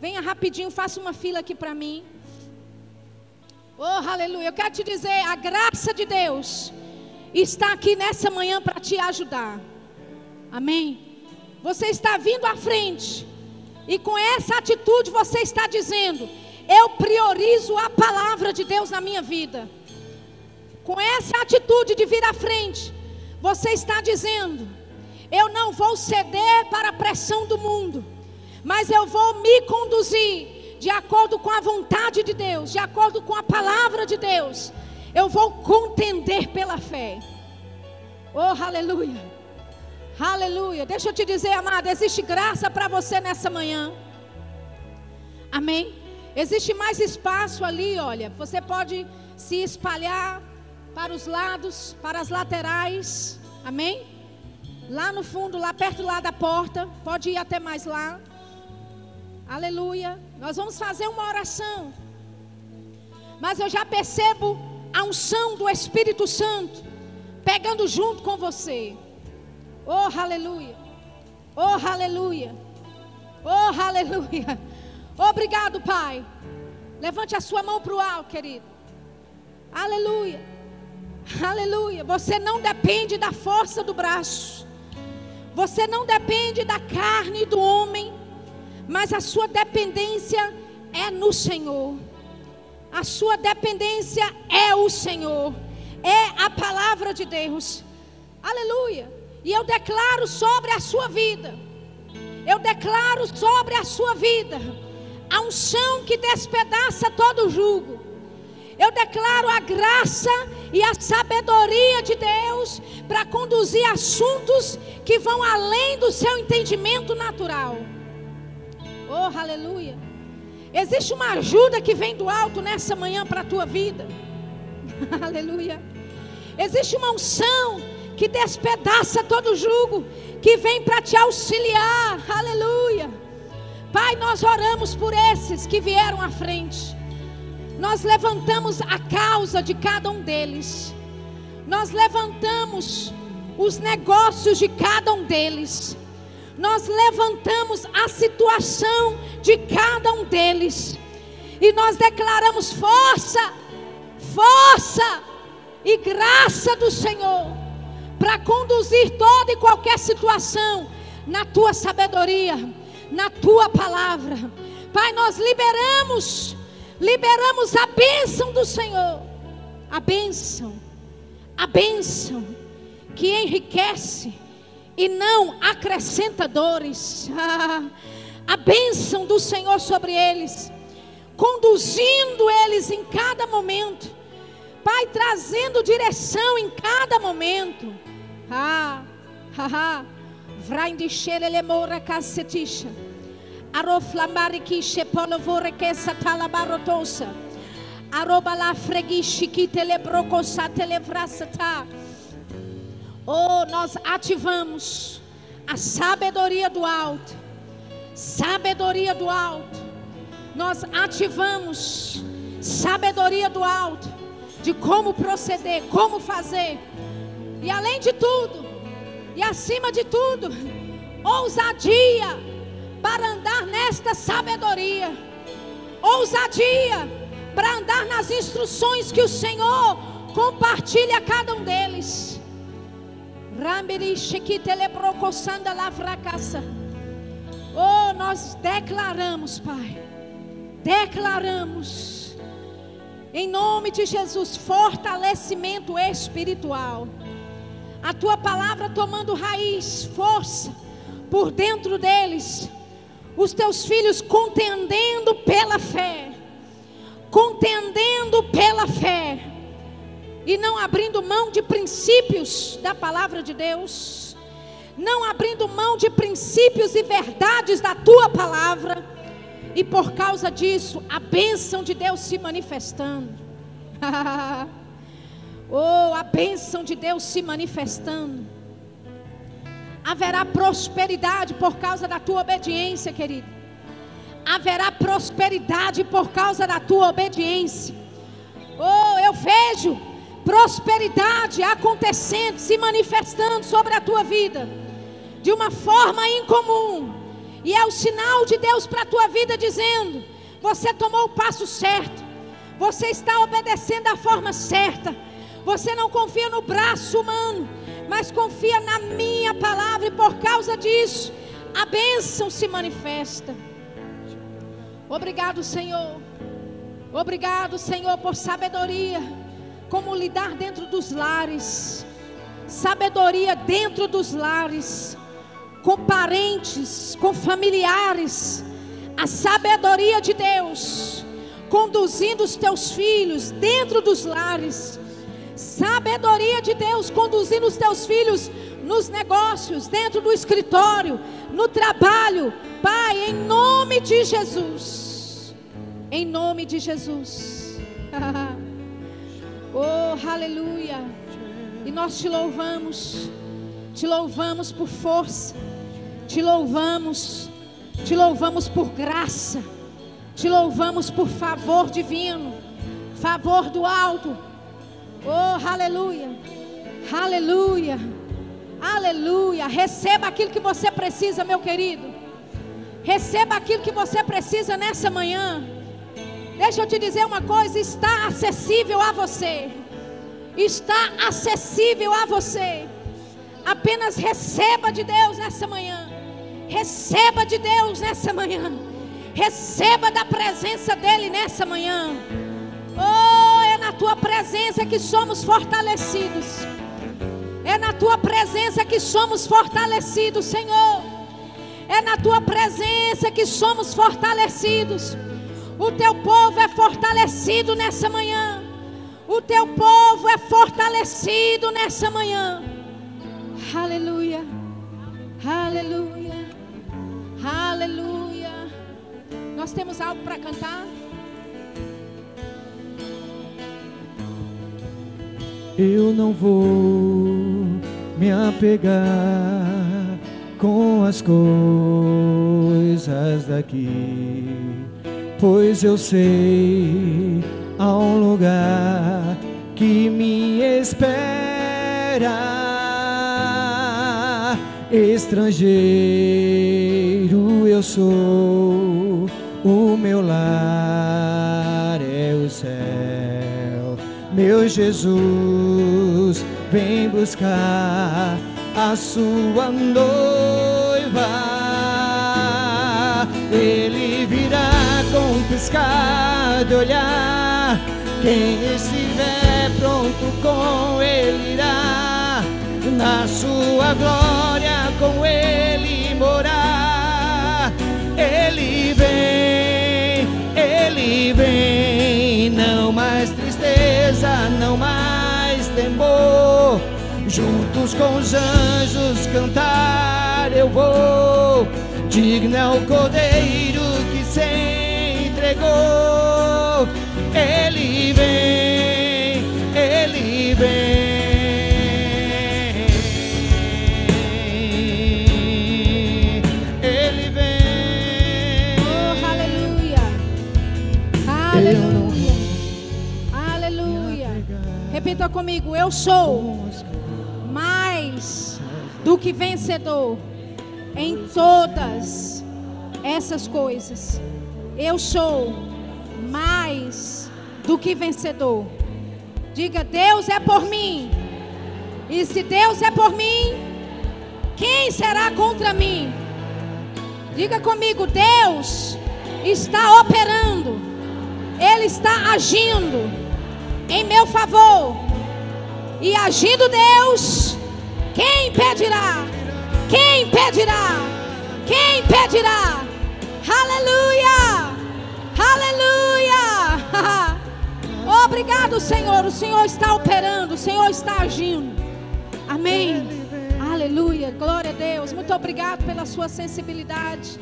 Venha rapidinho, faça uma fila aqui para mim. Oh, aleluia. Eu quero te dizer, a graça de Deus está aqui nessa manhã para te ajudar. Amém. Você está vindo à frente. E com essa atitude você está dizendo: Eu priorizo a palavra de Deus na minha vida. Com essa atitude de vir à frente, você está dizendo: Eu não vou ceder para a pressão do mundo, mas eu vou me conduzir de acordo com a vontade de Deus, de acordo com a palavra de Deus. Eu vou contender pela fé. Oh, aleluia. Aleluia. Deixa eu te dizer, amada, existe graça para você nessa manhã. Amém? Existe mais espaço ali, olha. Você pode se espalhar para os lados, para as laterais. Amém? Lá no fundo, lá perto lá da porta, pode ir até mais lá. Aleluia. Nós vamos fazer uma oração. Mas eu já percebo a unção do Espírito Santo pegando junto com você. Oh, aleluia. Oh, aleluia. Oh, aleluia. Obrigado, Pai. Levante a sua mão para o alto, querido. Aleluia. Aleluia. Você não depende da força do braço. Você não depende da carne do homem. Mas a sua dependência é no Senhor. A sua dependência é o Senhor. É a palavra de Deus. Aleluia. E eu declaro sobre a sua vida. Eu declaro sobre a sua vida a unção que despedaça todo jugo. Eu declaro a graça e a sabedoria de Deus para conduzir assuntos que vão além do seu entendimento natural. Oh, aleluia. Existe uma ajuda que vem do alto nessa manhã para a tua vida. aleluia. Existe uma unção que despedaça todo jugo, que vem para te auxiliar. Aleluia. Pai, nós oramos por esses que vieram à frente. Nós levantamos a causa de cada um deles. Nós levantamos os negócios de cada um deles. Nós levantamos a situação de cada um deles. E nós declaramos força, força e graça do Senhor para conduzir toda e qualquer situação na tua sabedoria, na tua palavra. Pai, nós liberamos, liberamos a bênção do Senhor, a bênção, a bênção que enriquece e não acrescenta dores. a bênção do Senhor sobre eles, conduzindo eles em cada momento. Pai, trazendo direção em cada momento. Ha. Vrindishere le mora casetisha. Aroflamari kishe polovore kesa talabarotosa. Aroba la fregishi que telebrocosa televrasata. Oh, nós ativamos a sabedoria do alto. Sabedoria do alto. Nós ativamos sabedoria do alto de como proceder, como fazer e além de tudo, e acima de tudo, ousadia para andar nesta sabedoria. Ousadia para andar nas instruções que o Senhor compartilha a cada um deles. Oh, nós declaramos, Pai. Declaramos. Em nome de Jesus, fortalecimento espiritual a tua palavra tomando raiz, força por dentro deles, os teus filhos contendendo pela fé, contendendo pela fé, e não abrindo mão de princípios da palavra de Deus, não abrindo mão de princípios e verdades da tua palavra, e por causa disso, a bênção de Deus se manifestando. Oh, a bênção de Deus se manifestando. Haverá prosperidade por causa da tua obediência, querido. Haverá prosperidade por causa da tua obediência. Oh, eu vejo prosperidade acontecendo, se manifestando sobre a tua vida de uma forma incomum. E é o sinal de Deus para a tua vida dizendo: você tomou o passo certo, você está obedecendo da forma certa. Você não confia no braço humano, mas confia na minha palavra, e por causa disso, a bênção se manifesta. Obrigado, Senhor. Obrigado, Senhor, por sabedoria. Como lidar dentro dos lares. Sabedoria dentro dos lares. Com parentes, com familiares. A sabedoria de Deus. Conduzindo os teus filhos dentro dos lares. Sabedoria de Deus conduzindo os teus filhos nos negócios, dentro do escritório, no trabalho. Pai, em nome de Jesus. Em nome de Jesus. oh, aleluia. E nós te louvamos. Te louvamos por força. Te louvamos. Te louvamos por graça. Te louvamos por favor divino. Favor do alto. Oh, aleluia. Aleluia. Aleluia. Receba aquilo que você precisa, meu querido. Receba aquilo que você precisa nessa manhã. Deixa eu te dizer uma coisa: está acessível a você. Está acessível a você. Apenas receba de Deus nessa manhã. Receba de Deus nessa manhã. Receba da presença dEle nessa manhã. Oh, na tua presença que somos fortalecidos. É na tua presença que somos fortalecidos, Senhor. É na tua presença que somos fortalecidos. O teu povo é fortalecido nessa manhã. O teu povo é fortalecido nessa manhã. Aleluia. Aleluia. Aleluia. Nós temos algo para cantar? Eu não vou me apegar com as coisas daqui, pois eu sei há um lugar que me espera. Estrangeiro eu sou, o meu lar é o céu. Meu Jesus, vem buscar a sua noiva. Ele virá com um piscar de olhar. Quem estiver pronto com ele irá na sua glória com ele morar. Ele vem, ele vem, não mais tristeza, não mais temor. Juntos com os anjos cantar eu vou. Digno é o cordeiro que se entregou. Repita comigo. Eu sou mais do que vencedor em todas essas coisas. Eu sou mais do que vencedor. Diga: Deus é por mim. E se Deus é por mim, quem será contra mim? Diga comigo: Deus está operando, Ele está agindo em meu favor. E agindo Deus, quem impedirá? Quem impedirá? Quem impedirá? Aleluia! Aleluia! Obrigado, Senhor. O Senhor está operando, o Senhor está agindo. Amém. Aleluia. Glória a Deus. Muito obrigado pela sua sensibilidade.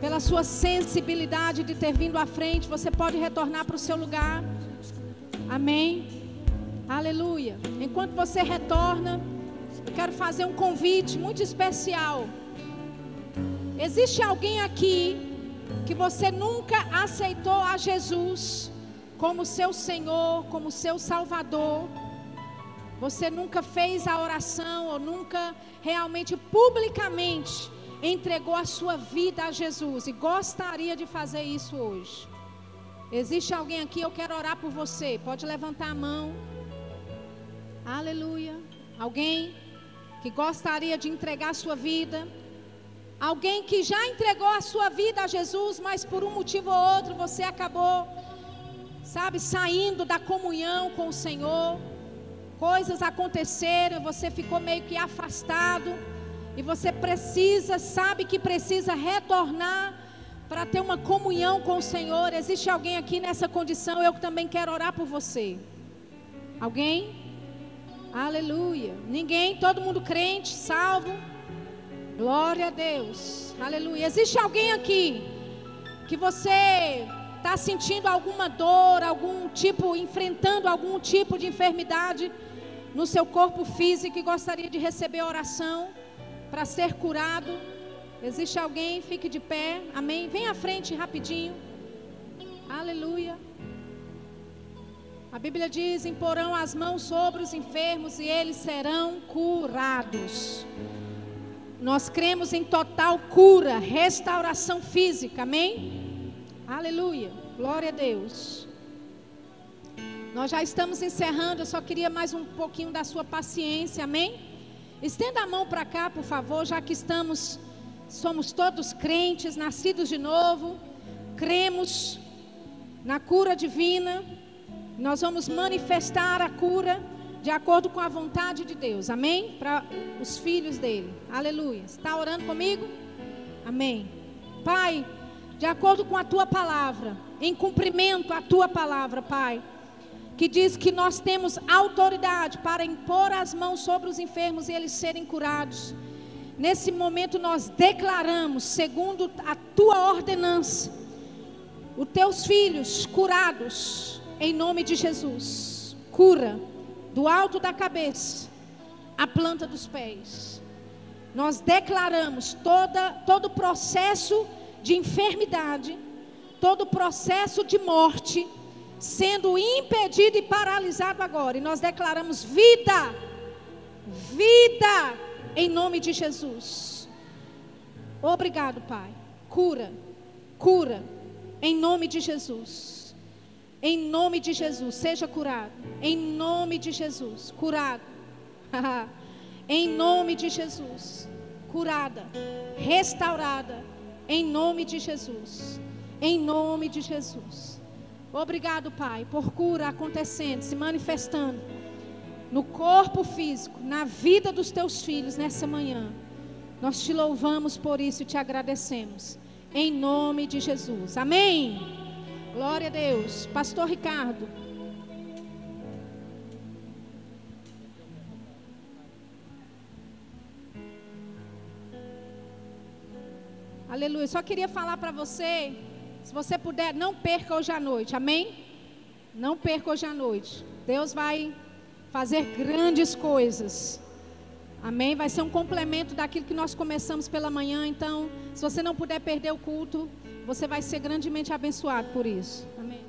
Pela sua sensibilidade de ter vindo à frente. Você pode retornar para o seu lugar. Amém. Aleluia. Enquanto você retorna, quero fazer um convite muito especial. Existe alguém aqui que você nunca aceitou a Jesus como seu Senhor, como seu Salvador? Você nunca fez a oração ou nunca realmente publicamente entregou a sua vida a Jesus e gostaria de fazer isso hoje? Existe alguém aqui, eu quero orar por você. Pode levantar a mão. Aleluia. Alguém que gostaria de entregar a sua vida. Alguém que já entregou a sua vida a Jesus, mas por um motivo ou outro você acabou, sabe, saindo da comunhão com o Senhor coisas aconteceram, você ficou meio que afastado, e você precisa, sabe que precisa retornar para ter uma comunhão com o Senhor. Existe alguém aqui nessa condição? Eu também quero orar por você. Alguém? Aleluia. Ninguém, todo mundo crente, salvo. Glória a Deus. Aleluia. Existe alguém aqui que você está sentindo alguma dor, algum tipo, enfrentando algum tipo de enfermidade? no seu corpo físico e gostaria de receber oração para ser curado. Existe alguém? Fique de pé. Amém. Vem à frente rapidinho. Aleluia. A Bíblia diz: imporão as mãos sobre os enfermos e eles serão curados. Nós cremos em total cura, restauração física. Amém? Aleluia. Glória a Deus. Nós já estamos encerrando, eu só queria mais um pouquinho da sua paciência, amém? Estenda a mão para cá, por favor, já que estamos, somos todos crentes, nascidos de novo, cremos na cura divina, nós vamos manifestar a cura de acordo com a vontade de Deus, amém? Para os filhos dele, aleluia. Está orando comigo? Amém. Pai, de acordo com a tua palavra, em cumprimento à tua palavra, Pai que diz que nós temos autoridade para impor as mãos sobre os enfermos e eles serem curados. Nesse momento nós declaramos, segundo a tua ordenança, os teus filhos curados em nome de Jesus. Cura do alto da cabeça à planta dos pés. Nós declaramos toda, todo processo de enfermidade, todo processo de morte sendo impedido e paralisado agora. E nós declaramos vida, vida, em nome de Jesus. Obrigado, Pai. Cura, cura, em nome de Jesus. Em nome de Jesus, seja curado. Em nome de Jesus, curado. em nome de Jesus, curada, restaurada. Em nome de Jesus. Em nome de Jesus. Obrigado, Pai, por cura acontecendo, se manifestando no corpo físico, na vida dos teus filhos nessa manhã. Nós te louvamos por isso e te agradecemos. Em nome de Jesus. Amém. Glória a Deus. Pastor Ricardo. Aleluia. Só queria falar para você se você puder, não perca hoje à noite, amém? Não perca hoje à noite. Deus vai fazer grandes coisas. Amém? Vai ser um complemento daquilo que nós começamos pela manhã. Então, se você não puder perder o culto, você vai ser grandemente abençoado por isso. Amém.